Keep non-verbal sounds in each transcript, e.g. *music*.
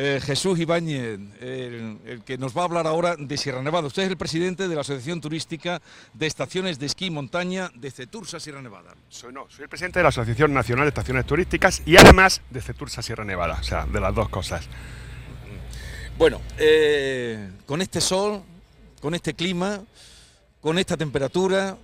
eh, Jesús Ibáñez, el, el que nos va a hablar ahora de Sierra Nevada. Usted es el presidente de la Asociación Turística de Estaciones de Esquí y Montaña de Cetursa Sierra Nevada. Soy, no, soy el presidente de la Asociación Nacional de Estaciones Turísticas y además de Cetursa Sierra Nevada, o sea, de las dos cosas. Bueno, eh, con este sol, con este clima, con esta temperatura,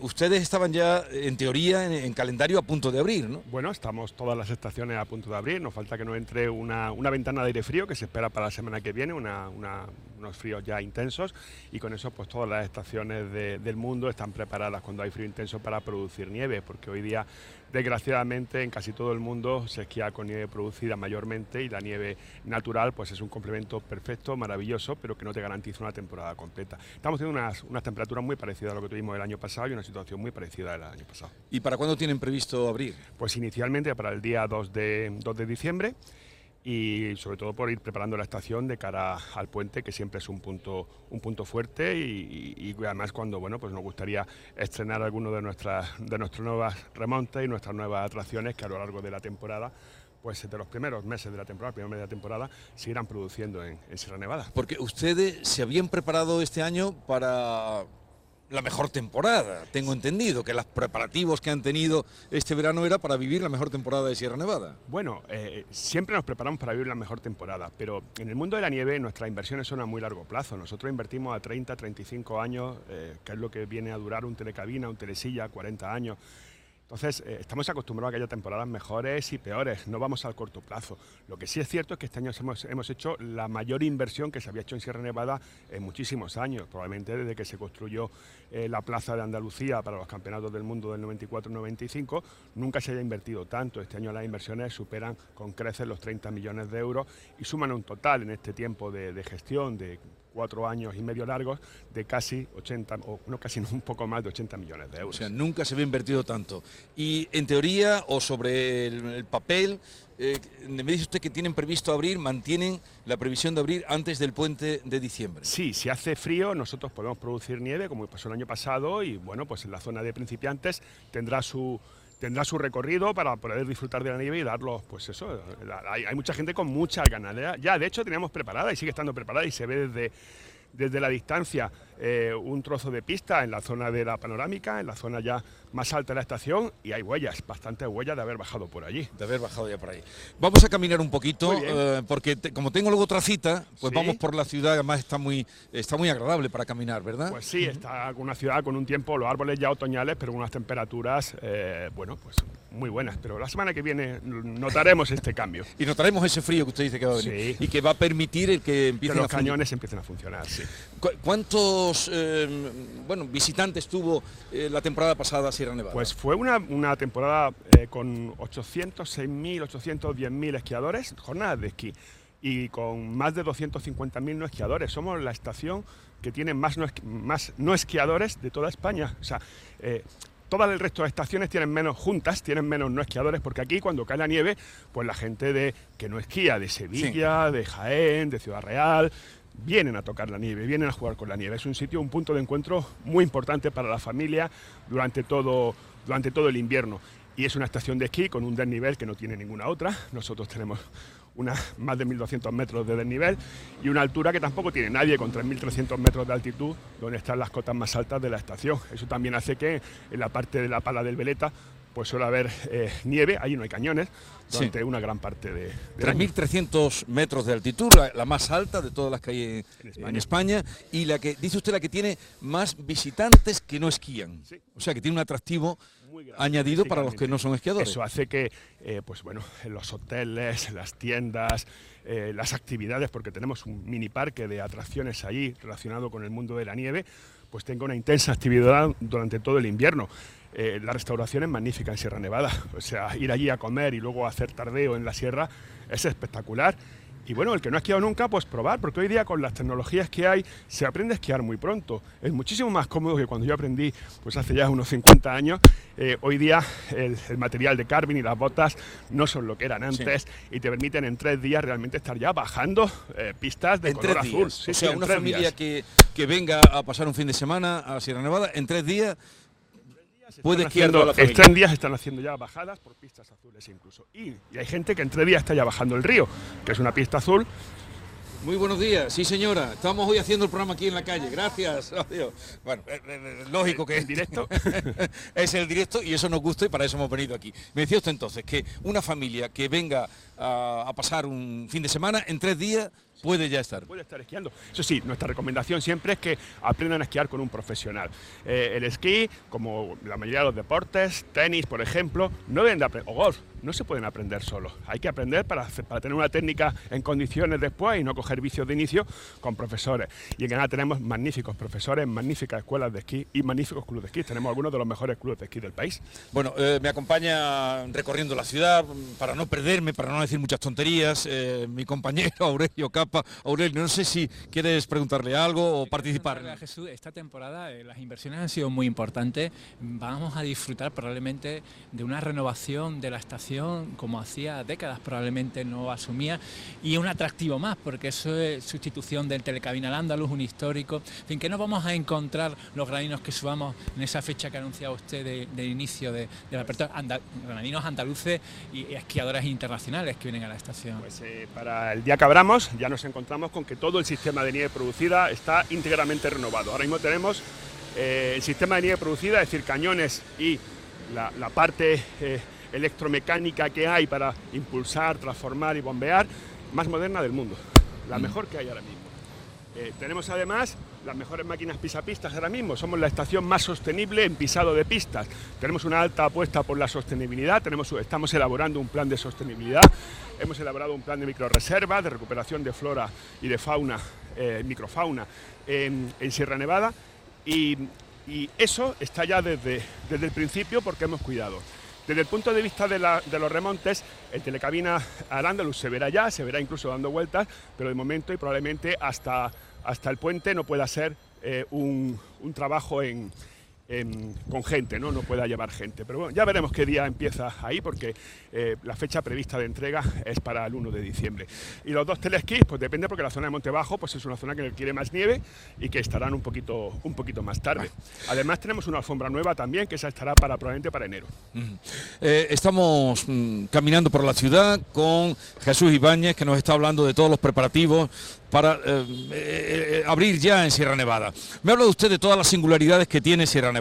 ustedes estaban ya, en teoría, en, en calendario a punto de abrir, ¿no? Bueno, estamos todas las estaciones a punto de abrir, nos falta que nos entre una, una ventana de aire frío que se espera para la semana que viene, una- una- unos fríos ya intensos y con eso pues todas las estaciones de- del mundo están preparadas cuando hay frío intenso para producir nieve, porque hoy día desgraciadamente en casi todo el mundo se esquía con nieve producida mayormente y la nieve natural pues es un complemento perfecto, maravilloso, pero que no te garantiza una temporada completa. Estamos teniendo unas, unas temperaturas muy parecidas a lo que tuvimos el año pasado y una situación muy parecida al año pasado. ¿Y para cuándo tienen previsto abrir? Pues inicialmente para el día 2 de, 2 de diciembre y sobre todo por ir preparando la estación de cara al puente, que siempre es un punto, un punto fuerte y, y- además cuando bueno, pues nos gustaría estrenar algunas de nuestras, de nuestras nuevas remontes y nuestras nuevas atracciones que a lo largo de la temporada, pues de los primeros meses de la temporada, primer mes de la temporada, se irán produciendo en, en Sierra Nevada. Porque ustedes se habían preparado este año para la mejor temporada. Tengo entendido que los preparativos que han tenido este verano era para vivir la mejor temporada de Sierra Nevada. Bueno, eh, siempre nos preparamos para vivir la mejor temporada, pero en el mundo de la nieve nuestras inversiones son a muy largo plazo. Nosotros invertimos a 30, 35 años, eh, que es lo que viene a durar un telecabina, un telesilla, 40 años. Entonces, eh, estamos acostumbrados a que haya temporadas mejores y peores, no vamos al corto plazo. Lo que sí es cierto es que este año hemos, hemos hecho la mayor inversión que se había hecho en Sierra Nevada en muchísimos años, probablemente desde que se construyó eh, la Plaza de Andalucía para los Campeonatos del Mundo del 94-95, nunca se haya invertido tanto. Este año las inversiones superan con creces los 30 millones de euros y suman un total en este tiempo de, de gestión de cuatro años y medio largos de casi 80, o no casi *laughs* un poco más de 80 millones de O euros. sea, nunca se había invertido tanto. Y en teoría o sobre el, el papel, eh, me dice usted que tienen previsto abrir, mantienen la previsión de abrir antes del puente de diciembre. Sí, si hace frío nosotros podemos producir nieve como pasó el año pasado y bueno, pues en la zona de principiantes tendrá su tendrá su recorrido para poder disfrutar de la nieve y darlos, pues eso, hay, hay mucha gente con muchas ganas. Ya, de hecho, teníamos preparada y sigue estando preparada y se ve desde, desde la distancia eh, un trozo de pista en la zona de la panorámica, en la zona ya más alta de la estación y hay huellas, bastantes huellas de haber bajado por allí. De haber bajado ya por ahí. Vamos a caminar un poquito, eh, porque te- como tengo luego otra cita, pues Sí. vamos por la ciudad, además está muy, está muy agradable para caminar, ¿verdad? Pues sí, está una ciudad con un tiempo, los árboles ya otoñales, pero unas temperaturas, eh, bueno, pues muy buenas. Pero la semana que viene notaremos este cambio. *laughs* y notaremos ese frío que usted dice que va a venir Sí. y que va a permitir el que Que empiecen los a cañones empiecen a funcionar, sí. ¿Cu- ¿Cuántos eh, bueno, visitantes tuvo eh, la temporada pasada Sierra Nevada? Pues fue una, una temporada eh, con 806.000, 810.000 esquiadores, jornadas de esquí, y con más de 250.000 no esquiadores. Somos la estación que tiene más no, más no esquiadores de toda España. O sea, eh, todas el resto de estaciones tienen menos juntas, tienen menos no esquiadores, porque aquí cuando cae la nieve, pues la gente de que no esquía, de Sevilla, de Jaén, de Ciudad Real, vienen a tocar la nieve, vienen a jugar con la nieve. Es un sitio, un punto de encuentro muy importante para la familia durante todo, durante todo el invierno. Y es una estación de esquí con un desnivel que no tiene ninguna otra. Nosotros tenemos una, más de 1.200 metros de desnivel y una altura que tampoco tiene nadie, con 3.300 metros de altitud, donde están las cotas más altas de la estación. Eso también hace que en la parte de la pala del Veleta pues suele haber eh, nieve, ahí no hay cañones, Sí. durante una gran parte de, del año. 3.300 metros de altitud, la, la más alta de todas las que hay en, En en España. Y la que, dice usted, la que tiene más visitantes que no esquían. Sí. O sea, que tiene un atractivo añadido para los que no son esquiadores. Eso hace que, eh, pues bueno, en los hoteles, las tiendas, eh, las actividades, porque tenemos un mini parque de atracciones allí relacionado con el mundo de la nieve, pues tenga una intensa actividad durante todo el invierno. Eh, la restauración es magnífica en Sierra Nevada, o sea, ir allí a comer y luego hacer tardeo en la sierra es espectacular. Y bueno, el que no ha esquiado nunca, pues probar, porque hoy día con las tecnologías que hay se aprende a esquiar muy pronto. Es muchísimo más cómodo que cuando yo aprendí, pues hace ya unos 50 años. Eh, hoy día el, el material de Carvin y las botas no son lo que eran antes y te permiten en tres días realmente estar ya bajando eh, pistas de en color azul. Sí, o sea, una familia que, que venga a pasar un fin de semana a Sierra Nevada, en tres días puede Están esquiar haciendo- días están haciendo ya bajadas por pistas azules incluso. Y, y hay gente que entre días está ya bajando el río, que es una pista azul. Muy buenos días, sí señora. Estamos hoy haciendo el programa aquí en la calle. Gracias. *laughs* Adiós. Bueno, eh, eh, lógico que En directo. *laughs* es el directo y eso nos gusta y para eso hemos venido aquí. Me decía usted entonces que una familia que venga a, a pasar un fin de semana en tres días puede ya estar. Puede estar esquiando. Eso sí, nuestra recomendación siempre es que aprendan a esquiar con un profesional. Eh, el esquí, como la mayoría de los deportes, tenis, por ejemplo, no deben de aprender, o golf, no se pueden aprender solos. Hay que aprender para, para tener una técnica en condiciones después y no coger vicios de inicio con profesores. Y en Granada tenemos magníficos profesores, magníficas escuelas de esquí y magníficos clubes de esquí. Tenemos algunos de los mejores clubes de esquí del país. Bueno, eh, me acompaña recorriendo la ciudad para no perderme, para no decir muchas tonterías, eh, mi compañero *laughs* Aurelio Aurelio, no sé si quieres preguntarle algo o participar. Preguntarle a Jesús, esta temporada eh, las inversiones han sido muy importantes. Vamos a disfrutar probablemente de una renovación de la estación como hacía décadas probablemente no asumía y un atractivo más porque eso es sustitución del telecabina al Andaluz, un histórico. En fin, que no vamos a encontrar los graninos que subamos en esa fecha que ha anunciado usted de, de inicio de, de la apertura, anda- graninos andaluces y esquiadores internacionales que vienen a la estación. Pues eh, para el día que abramos ya nos encontramos con que todo el sistema de nieve producida está íntegramente renovado. Ahora mismo tenemos eh, el sistema de nieve producida, es decir, cañones y la, la parte eh, electromecánica que hay para impulsar, transformar y bombear, más moderna del mundo, la mejor que hay ahora mismo. Eh, tenemos además las mejores máquinas pisapistas ahora mismo. Somos la estación más sostenible en pisado de pistas. Tenemos una alta apuesta por la sostenibilidad. Tenemos, estamos elaborando un plan de sostenibilidad. Hemos elaborado un plan de microreserva, de recuperación de flora y de fauna, eh, microfauna en, Sierra Nevada. Y, y eso está ya desde, desde el principio porque hemos cuidado. Desde el punto de vista de, los remontes, el telecabina al Andalus se verá ya, se verá incluso dando vueltas, pero de momento y probablemente hasta, hasta el puente no pueda ser eh, un trabajo en, con gente, ¿no? no pueda llevar gente. Pero bueno, ya veremos qué día empieza ahí, porque eh, la fecha prevista de entrega es para el 1 de diciembre. Y los dos telesquís, pues depende, porque la zona de Montebajo pues es una zona que requiere más nieve y que estarán un poquito, un poquito más tarde. Además tenemos una alfombra nueva también, que esa estará para, probablemente para enero. Eh, estamos mm, caminando por la ciudad con Jesús Ibáñez, que nos está hablando de todos los preparativos para eh, abrir ya en Sierra Nevada. Me habla usted de todas las singularidades que tiene Sierra Nevada,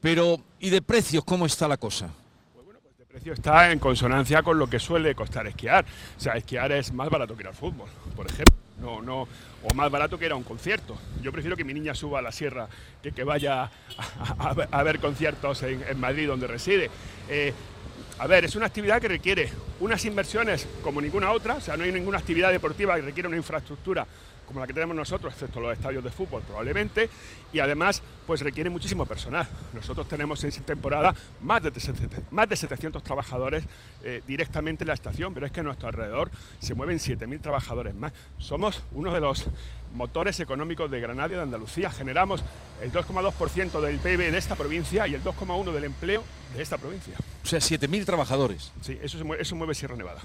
pero ¿y de precios cómo está la cosa? El precio está en consonancia con lo que suele costar esquiar. O sea, esquiar es más barato que ir al fútbol, por ejemplo. No, no, o más barato que ir a un concierto. Yo prefiero que mi niña suba a la sierra que que vaya a, ver- conciertos en, en Madrid, donde reside. Eh, a ver, es una actividad que requiere unas inversiones como ninguna otra. O sea, no hay ninguna actividad deportiva que requiera una infraestructura como la que tenemos nosotros, excepto los estadios de fútbol probablemente, y además pues requiere muchísimo personal. Nosotros tenemos en esta temporada más de, 700 más de 700 trabajadores eh, directamente en la estación, pero es que a nuestro alrededor se mueven 7.000 trabajadores más. Somos uno de los motores económicos de Granada y de Andalucía. Generamos el 2,2% del PIB de esta provincia y el 2,1% del empleo de esta provincia. O sea, 7.000 trabajadores. Sí, eso, se mueve, eso mueve Sierra Nevada.